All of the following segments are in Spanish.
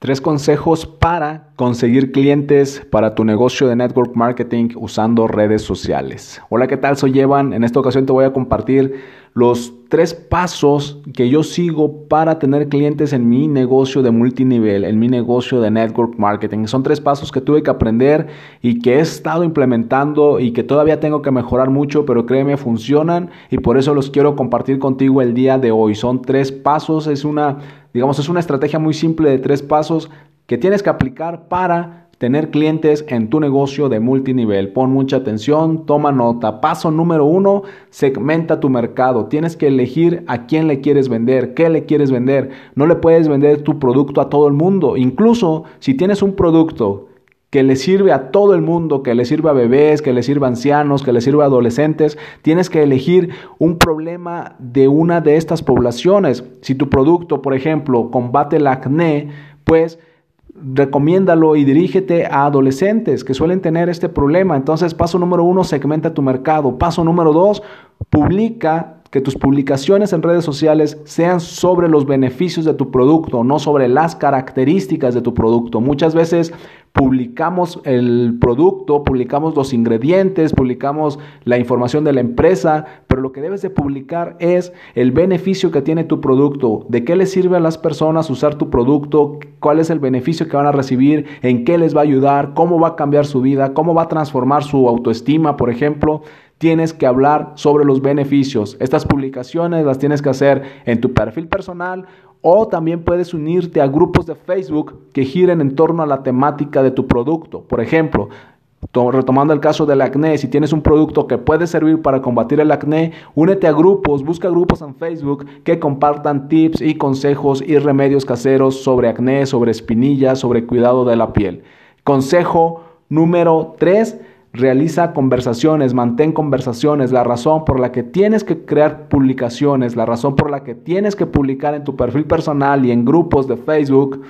Tres consejos para conseguir clientes para tu negocio de network marketing usando redes sociales. Hola, ¿qué tal? Soy Evan. En esta ocasión te voy a compartir los tres pasos que yo sigo para tener clientes en mi negocio de multinivel, en mi negocio de network marketing. Son tres pasos que tuve que aprender y que he estado implementando y que todavía tengo que mejorar mucho, pero créeme, funcionan y por eso los quiero compartir contigo el día de hoy. Son tres pasos, es una Digamos, es una estrategia muy simple de tres pasos que tienes que aplicar para tener clientes en tu negocio de multinivel. Pon mucha atención, toma nota. Paso número uno, segmenta tu mercado. Tienes que elegir a quién le quieres vender, qué le quieres vender. No le puedes vender tu producto a todo el mundo. Incluso si tienes un producto que le sirve a todo el mundo, que le sirve a bebés, que le sirve a ancianos, que le sirve a adolescentes. Tienes que elegir un problema de una de estas poblaciones. Si tu producto, por ejemplo, combate el acné, pues recomiéndalo y dirígete a adolescentes que suelen tener este problema. Entonces, paso número uno, segmenta tu mercado. Paso número dos, publica que tus publicaciones en redes sociales sean sobre los beneficios de tu producto, no sobre las características de tu producto. Muchas veces publicamos el producto, publicamos los ingredientes, publicamos la información de la empresa, pero lo que debes de publicar es el beneficio que tiene tu producto, de qué les sirve a las personas usar tu producto, cuál es el beneficio que van a recibir, en qué les va a ayudar, cómo va a cambiar su vida, cómo va a transformar su autoestima, por ejemplo tienes que hablar sobre los beneficios. Estas publicaciones las tienes que hacer en tu perfil personal o también puedes unirte a grupos de Facebook que giren en torno a la temática de tu producto. Por ejemplo, retomando el caso del acné, si tienes un producto que puede servir para combatir el acné, únete a grupos, busca grupos en Facebook que compartan tips y consejos y remedios caseros sobre acné, sobre espinillas, sobre cuidado de la piel. Consejo número 3 Realiza conversaciones, mantén conversaciones. La razón por la que tienes que crear publicaciones, la razón por la que tienes que publicar en tu perfil personal y en grupos de Facebook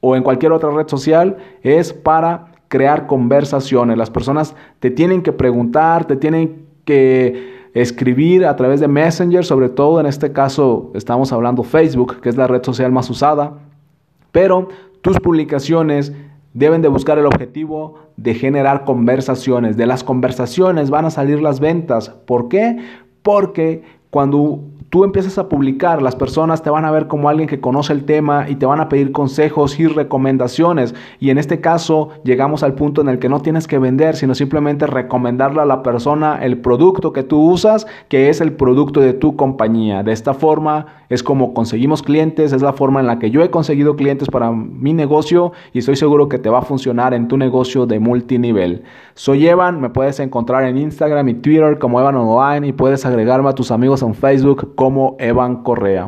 o en cualquier otra red social es para crear conversaciones. Las personas te tienen que preguntar, te tienen que escribir a través de Messenger, sobre todo en este caso estamos hablando Facebook, que es la red social más usada, pero tus publicaciones deben de buscar el objetivo de generar conversaciones. De las conversaciones van a salir las ventas. ¿Por qué? Porque cuando tú empiezas a publicar, las personas te van a ver como alguien que conoce el tema y te van a pedir consejos y recomendaciones. Y en este caso llegamos al punto en el que no tienes que vender, sino simplemente recomendarle a la persona el producto que tú usas, que es el producto de tu compañía. De esta forma es como conseguimos clientes, es la forma en la que yo he conseguido clientes para mi negocio y estoy seguro que te va a funcionar en tu negocio de multinivel. Soy Evan, me puedes encontrar en Instagram y Twitter como Evan Online y puedes agregarme a tus amigos en Facebook como Evan Correa.